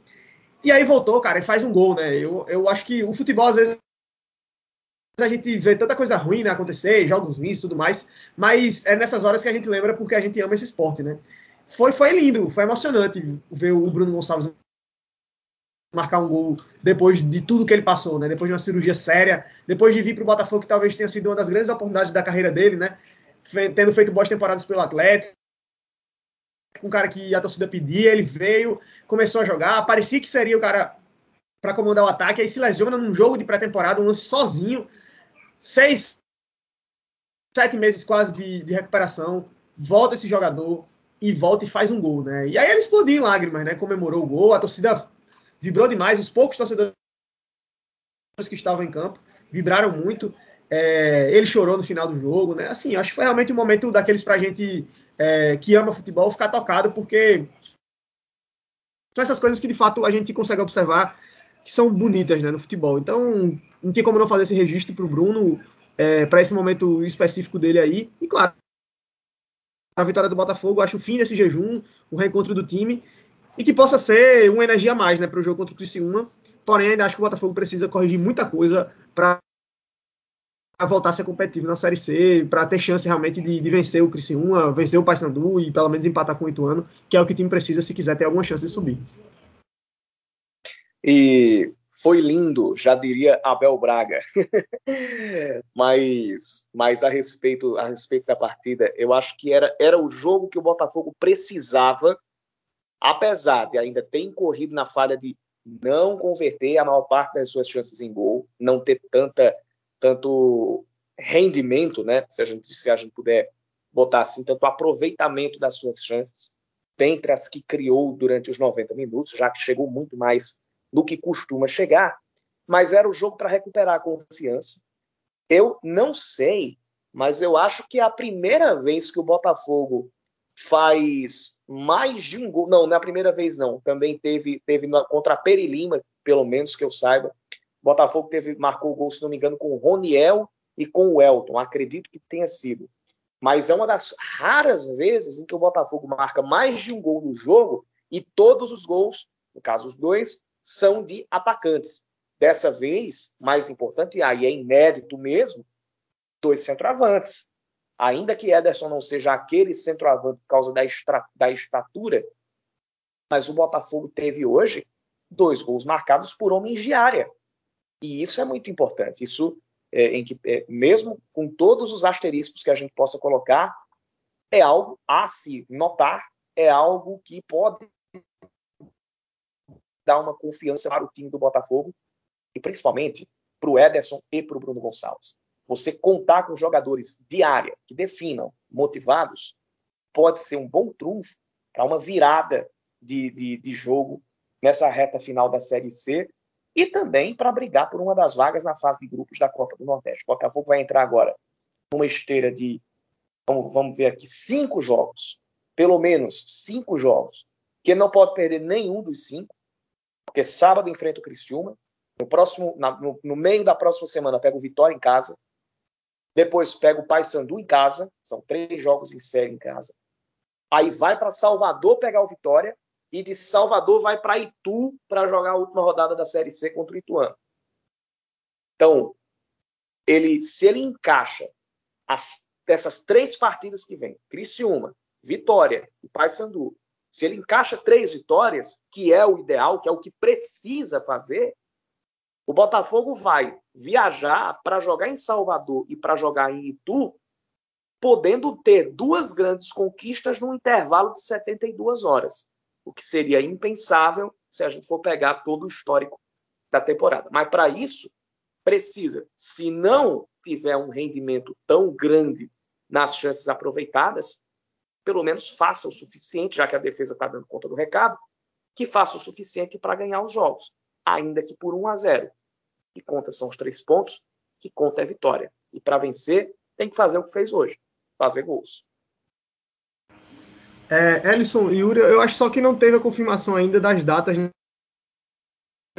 E aí voltou, cara, e faz um gol, né? Eu, eu acho que o futebol às vezes a gente vê tanta coisa ruim né, acontecer, jogos ruins e tudo mais, mas é nessas horas que a gente lembra porque a gente ama esse esporte, né? Foi, foi lindo, foi emocionante ver o Bruno Gonçalves marcar um gol depois de tudo que ele passou, né? Depois de uma cirurgia séria, depois de vir para o Botafogo, que talvez tenha sido uma das grandes oportunidades da carreira dele, né? Fe tendo feito boas temporadas pelo Atlético, um cara que a torcida pedia, ele veio, começou a jogar, parecia que seria o cara para comandar o ataque, aí se lesiona num jogo de pré-temporada, um lance sozinho, seis, sete meses quase de, de recuperação, volta esse jogador, e volta e faz um gol, né? E aí ele explodiu em lágrimas, né? Comemorou o gol, a torcida vibrou demais, os poucos torcedores que estavam em campo vibraram muito. É, ele chorou no final do jogo, né? Assim, acho que foi realmente um momento daqueles pra gente é, que ama futebol ficar tocado, porque são essas coisas que de fato a gente consegue observar que são bonitas né, no futebol. Então, não tinha como não fazer esse registro pro Bruno é, para esse momento específico dele aí. E claro, a vitória do Botafogo, acho o fim desse jejum, o reencontro do time, e que possa ser uma energia a mais né, para o jogo contra o Criciúma. Porém, ainda acho que o Botafogo precisa corrigir muita coisa para voltar a ser competitivo na Série C, para ter chance realmente de, de, vencer o Criciúma, vencer o Paysandu e pelo menos empatar com o Ituano, que é o que o time precisa se quiser ter alguma chance de subir. E foi lindo, já diria Abel Braga. mas, mas a respeito a respeito da partida, eu acho que era, era o jogo que o Botafogo precisava, apesar de ainda ter incorrido na falha de não converter a maior parte das suas chances em gol, não ter tanta tanto rendimento, né? Se a gente se a gente puder botar assim, tanto aproveitamento das suas chances, dentre as que criou durante os 90 minutos, já que chegou muito mais do que costuma chegar, mas era o jogo para recuperar a confiança. Eu não sei, mas eu acho que é a primeira vez que o Botafogo faz mais de um gol. Não, não é primeira vez, não. Também teve, teve contra a Perilima, pelo menos que eu saiba. Botafogo teve, marcou o gol, se não me engano, com o Roniel e com o Elton. Acredito que tenha sido. Mas é uma das raras vezes em que o Botafogo marca mais de um gol no jogo e todos os gols, no caso os dois, são de atacantes. Dessa vez, mais importante, aí é inédito mesmo, dois centroavantes. Ainda que Ederson não seja aquele centroavante por causa da, extra, da estatura, mas o Botafogo teve hoje dois gols marcados por homens de área. E isso é muito importante. Isso, é, em que, é, mesmo com todos os asteriscos que a gente possa colocar, é algo a se notar, é algo que pode dar uma confiança para o time do Botafogo e principalmente para o Ederson e para o Bruno Gonçalves. Você contar com jogadores de área que definam, motivados, pode ser um bom trunfo para uma virada de, de, de jogo nessa reta final da Série C e também para brigar por uma das vagas na fase de grupos da Copa do Nordeste. O Botafogo vai entrar agora numa esteira de, vamos, vamos ver aqui, cinco jogos, pelo menos cinco jogos, que não pode perder nenhum dos cinco, porque sábado enfrenta o Criciúma, no, próximo, na, no, no, meio da próxima semana pega o Vitória em casa, depois pega o Paysandu em casa, são três jogos em série em casa. Aí vai para Salvador pegar o Vitória e de Salvador vai para Itu para jogar a última rodada da Série C contra o Ituano. Então, ele, se ele encaixa as, essas três partidas que vem, Criciúma, Vitória e Paysandu, se ele encaixa três vitórias, que é o ideal, que é o que precisa fazer, o Botafogo vai viajar para jogar em Salvador e para jogar em Itu, podendo ter duas grandes conquistas num intervalo de 72 horas, o que seria impensável se a gente for pegar todo o histórico da temporada. Mas para isso, precisa, se não tiver um rendimento tão grande nas chances aproveitadas, pelo menos faça o suficiente, já que a defesa está dando conta do recado, que faça o suficiente para ganhar os jogos, ainda que por 1 a 0. Que conta são os três pontos, que conta é vitória. E para vencer, tem que fazer o que fez hoje, fazer gols. É, Ellison e Yuri, eu acho só que não teve a confirmação ainda das datas né,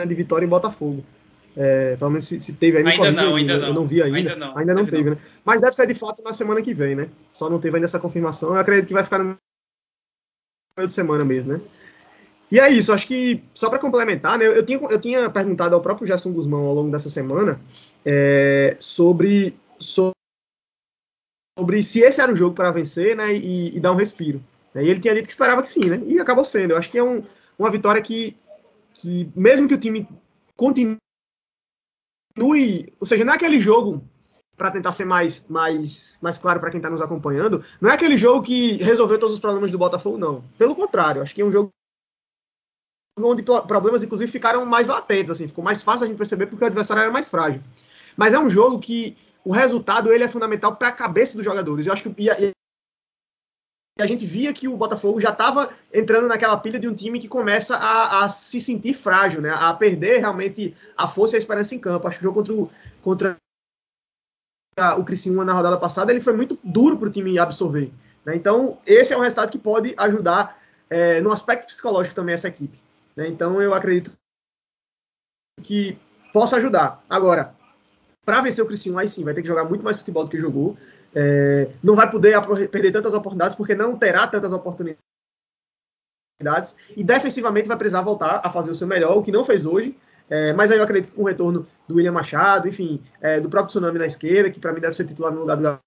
de vitória em Botafogo. É, pelo menos se, se teve ainda. Ainda não, ainda não. Eu não vi ainda. Ainda não, ainda não teve, teve não. né? Mas deve ser de fato na semana que vem, né? Só não teve ainda essa confirmação. Eu acredito que vai ficar no meio de semana mesmo, né? E é isso, acho que só para complementar, né, eu, tinha, eu tinha perguntado ao próprio Gerson Guzmão ao longo dessa semana é, sobre, sobre, se esse era o jogo para vencer né, e, e, dar um respiro. Né, e ele tinha dito que esperava que sim, né? E acabou sendo. Eu acho que é um, uma vitória que, que, mesmo que o time continue, ou seja, não é aquele jogo para tentar ser mais, mais, mais claro para quem está nos acompanhando, não é aquele jogo que resolveu todos os problemas do Botafogo, não. Pelo contrário, acho que é um jogo onde problemas, inclusive, ficaram mais latentes, assim, ficou mais fácil a gente perceber porque o adversário era mais frágil. Mas é um jogo que o resultado ele é fundamental para a cabeça dos jogadores. Eu acho que e a, gente via que o Botafogo já estava entrando naquela pilha de um time que começa a, a, se sentir frágil, né? a perder realmente a força e a esperança em campo. Acho que o jogo contra o, contra o Criciúma na rodada passada ele foi muito duro para o time absorver. Né? Então, esse é um resultado que pode ajudar é, no aspecto psicológico também essa equipe. Né? Então eu acredito que possa ajudar. Agora, para vencer o Criciúma, aí sim, vai ter que jogar muito mais futebol do que jogou. É, não vai poder perder tantas oportunidades, porque não terá tantas oportunidades. E defensivamente vai precisar voltar a fazer o seu melhor, o que não fez hoje. É, mas aí eu acredito que com o retorno do William Machado, enfim, é, do próprio Tsunami na esquerda, que para mim deve ser titular no lugar do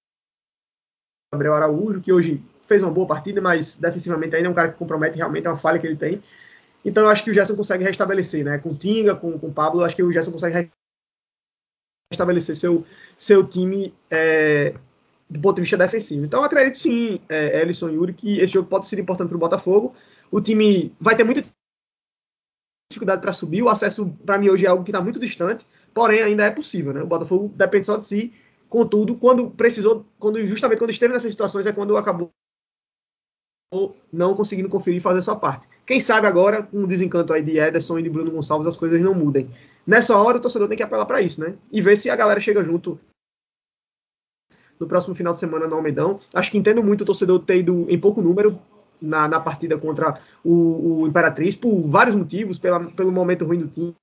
Gabriel Araújo, que hoje fez uma boa partida, mas defensivamente ainda é um cara que compromete realmente, é uma falha que ele tem. Então eu acho que o Gerson consegue restabelecer, né? Com Tinga, com, com o Pablo, eu acho que o Gerson consegue restabelecer seu, seu time é, do ponto de vista defensivo. Então acredito sim, é, Ellison e Yuri, que esse jogo pode ser importante para o Botafogo. O time vai ter muita dificuldade para subir, o acesso para mim hoje é algo que está muito distante, porém ainda é possível, né? O Botafogo depende só de si. Contudo, quando precisou, quando justamente quando esteve nessas situações é quando acabou não conseguindo conferir e fazer sua parte. Quem sabe agora, com o desencanto aí de Ederson e de Bruno Gonçalves, as coisas não mudem. Nessa hora, o torcedor tem que apelar para isso, né? E ver se a galera chega junto no próximo final de semana no Almedão. Acho que entendo muito o torcedor ter ido em pouco número na, na partida contra o, o Imperatriz, por vários motivos, pela, pelo momento ruim do time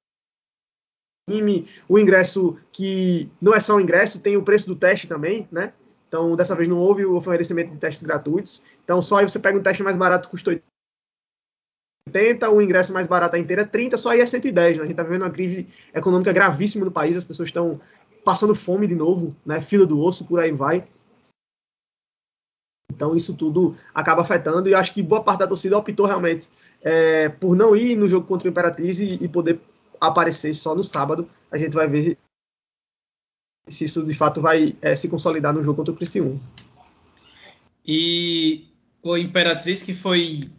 o ingresso que não é só o ingresso, tem o preço do teste também, né? Então, dessa vez não houve o oferecimento de testes gratuitos. Então, só aí você pega um teste mais barato, custa 80, o ingresso mais barato a inteira é 30, só aí é 110. Né? A gente está vivendo uma crise econômica gravíssima no país, as pessoas estão passando fome de novo, né? fila do osso, por aí vai. Então, isso tudo acaba afetando e acho que boa parte da torcida optou realmente é, por não ir no jogo contra o Imperatriz e, e poder aparecer só no sábado. A gente vai ver se isso de fato vai é, se consolidar no jogo contra o Criciúma. E o Imperatriz que foi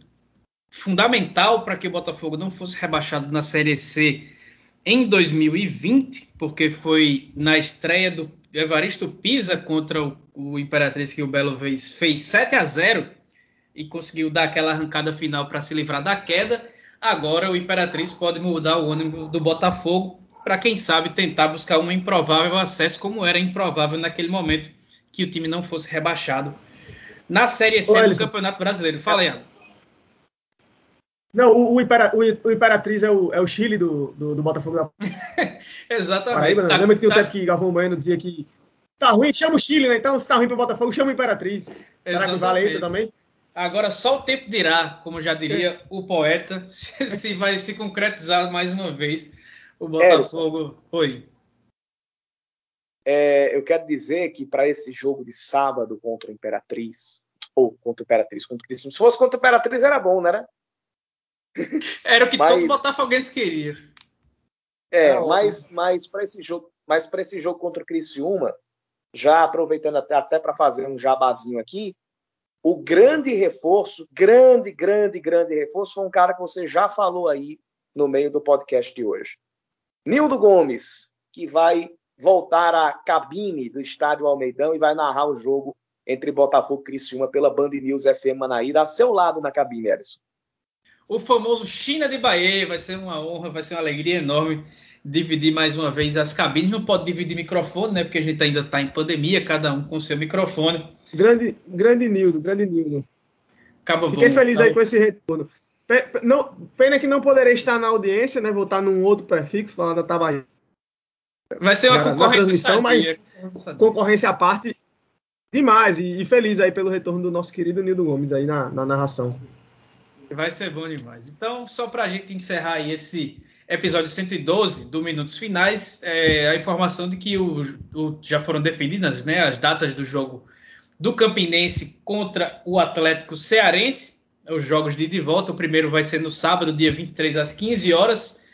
fundamental para que o Botafogo não fosse rebaixado na Série C em 2020, porque foi na estreia do Evaristo Pisa contra o, o Imperatriz que o Belo fez, fez 7 a 0 e conseguiu dar aquela arrancada final para se livrar da queda. Agora o Imperatriz pode mudar o ânimo do Botafogo para quem sabe tentar buscar um improvável acesso, como era improvável naquele momento que o time não fosse rebaixado na Série C Ô, do Campeonato Brasileiro. Fala aí, Não, o, o, Impera, o, o, Imperatriz é o, é o Chile do, do, do Botafogo da Exatamente. Paraíba, né? tá, Lembra que tem tá... o tempo que Galvão Bueno dizia que tá ruim, chama o Chile, né? Então, se tá ruim para o Botafogo, chama o Imperatriz. Será que vale ainda também? Agora, só o tempo dirá, como já diria é. o poeta, se, se vai se concretizar mais uma vez o Botafogo. Oi. É, eu quero dizer que para esse jogo de sábado contra o Imperatriz, ou contra o Imperatriz, contra o Cristo, se fosse contra o Imperatriz era bom, né? Era o que mas, todo Botafoguense queria. É, mas, mas para esse jogo, mas para esse jogo contra o Criciúma, já aproveitando até, até para fazer um jabazinho aqui, o grande reforço, grande, grande, grande reforço foi um cara que você já falou aí no meio do podcast de hoje. Nildo Gomes, que vai voltar à cabine do estádio Almeidão e vai narrar o jogo entre Botafogo e Criciúma pela Band News FM Manaíra, a seu lado na cabine, Erison. O famoso China de Bahia, vai ser uma honra, vai ser uma alegria enorme dividir mais uma vez as cabines. Não pode dividir microfone, né? Porque a gente ainda está em pandemia, cada um com seu microfone. Grande, grande Nildo, grande Nildo. Acaba Fiquei bom, feliz aí com esse retorno. Não, pena que não poderei estar na audiência, né? Vou estar num outro prefixo lá da Tabajara. Vai ser uma concorrência sadia, mas concorrência à parte demais e, e, feliz aí pelo retorno do nosso querido Nildo Gomes aí na, na narração. Vai ser bom demais. Então, só para a gente encerrar aí esse episódio 112 do Minutos Finais, é, a informação de que o, o, já foram definidas né, as datas do jogo do Campinense contra o Atlético Cearense, os jogos de ida e volta. O primeiro vai ser no sábado, dia 23, às 15 horas,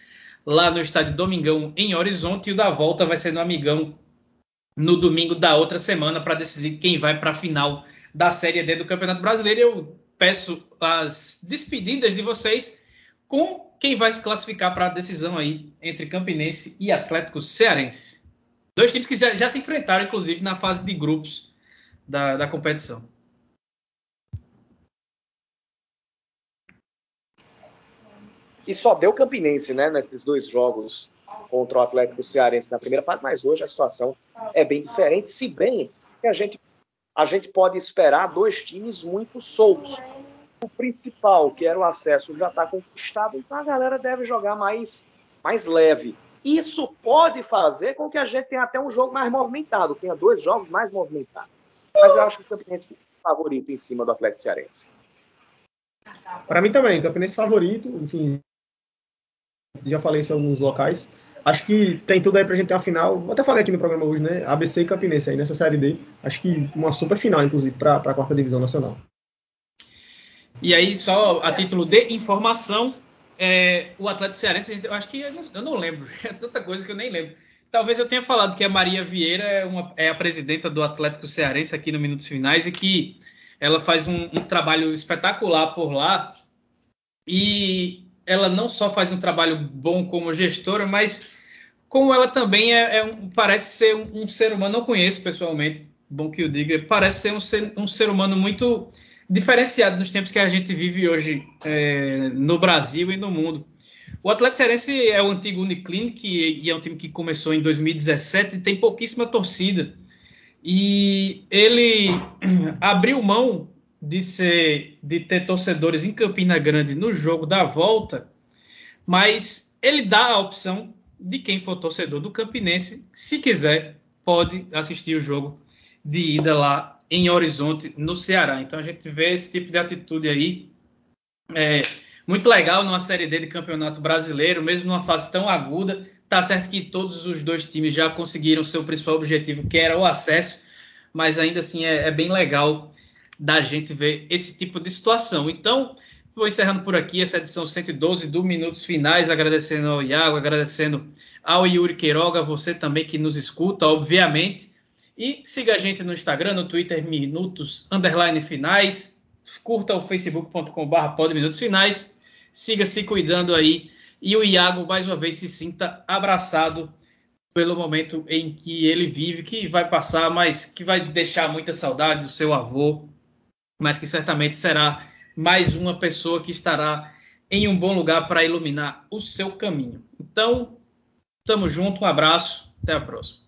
lá no estádio Domingão, em Horizonte, e o da volta vai ser no Amigão, no domingo da outra semana, para decidir quem vai para a final da Série D do Campeonato Brasileiro. Eu peço as despedidas de vocês com quem vai se classificar para a decisão aí entre Campinense e Atlético Cearense. Dois times que já, já se enfrentaram, inclusive, na fase de grupos da, da competição. E só deu Campinense, né, nesses dois jogos contra o Atlético Cearense na primeira fase, mas hoje a situação é bem diferente, se bem que a gente a gente pode esperar dois times muito soltos. O principal, que era o acesso, já está conquistado, então a galera deve jogar mais, mais leve. Isso pode fazer com que a gente tenha até um jogo mais movimentado, tenha dois jogos mais movimentados. Mas eu acho que o Campinense é favorito em cima do Atlético Cearense. Para mim também, Campinense favorito, enfim. Já falei isso em alguns locais. Acho que tem tudo aí pra gente ter uma final. Até falei aqui no programa hoje, né? ABC e Campinense aí nessa série D. Acho que uma super final, inclusive, para a quarta divisão nacional. E aí, só a título de informação, é, o Atlético Cearense, eu acho que eu não, eu não, lembro, é tanta coisa que eu nem lembro. Talvez eu tenha falado que a Maria Vieira é, uma, é a presidenta do Atlético Cearense aqui no Minutos Finais e que ela faz um, um trabalho espetacular por lá. E ela não só faz um trabalho bom como gestora, mas como ela também é, é um, parece ser um, um, ser humano, não conheço pessoalmente, bom que eu diga, parece ser um ser, um ser humano muito diferenciado nos tempos que a gente vive hoje é, no Brasil e no mundo. O Atlético Cearense é o antigo Uniclinic e é um time que começou em 2017 e tem pouquíssima torcida. E ele abriu mão de ser de ter torcedores em Campina Grande no jogo da volta, mas ele dá a opção de quem for torcedor do Campinense, se quiser, pode assistir o jogo de ida lá em Horizonte, no Ceará. Então a gente vê esse tipo de atitude aí. É, muito legal numa Série D de Campeonato Brasileiro, mesmo numa fase tão aguda. Tá certo que todos os dois times já conseguiram seu principal objetivo, que era o acesso, mas ainda assim é, é bem legal da gente ver esse tipo de situação. Então, Vou encerrando por aqui essa edição 112 do Minutos Finais, agradecendo ao Iago, agradecendo ao Yuri Queiroga, você também que nos escuta, obviamente. E siga a gente no Instagram, no Twitter, Minutos Underline Finais. Curta o facebook.com.br Pod Minutos Finais. Siga se cuidando aí. E o Iago, mais uma vez, se sinta abraçado pelo momento em que ele vive, que vai passar, mas que vai deixar muita saudade do seu avô, mas que certamente será mais uma pessoa que estará em um bom lugar para iluminar o seu caminho. Então, tamo junto, um abraço, até a próxima.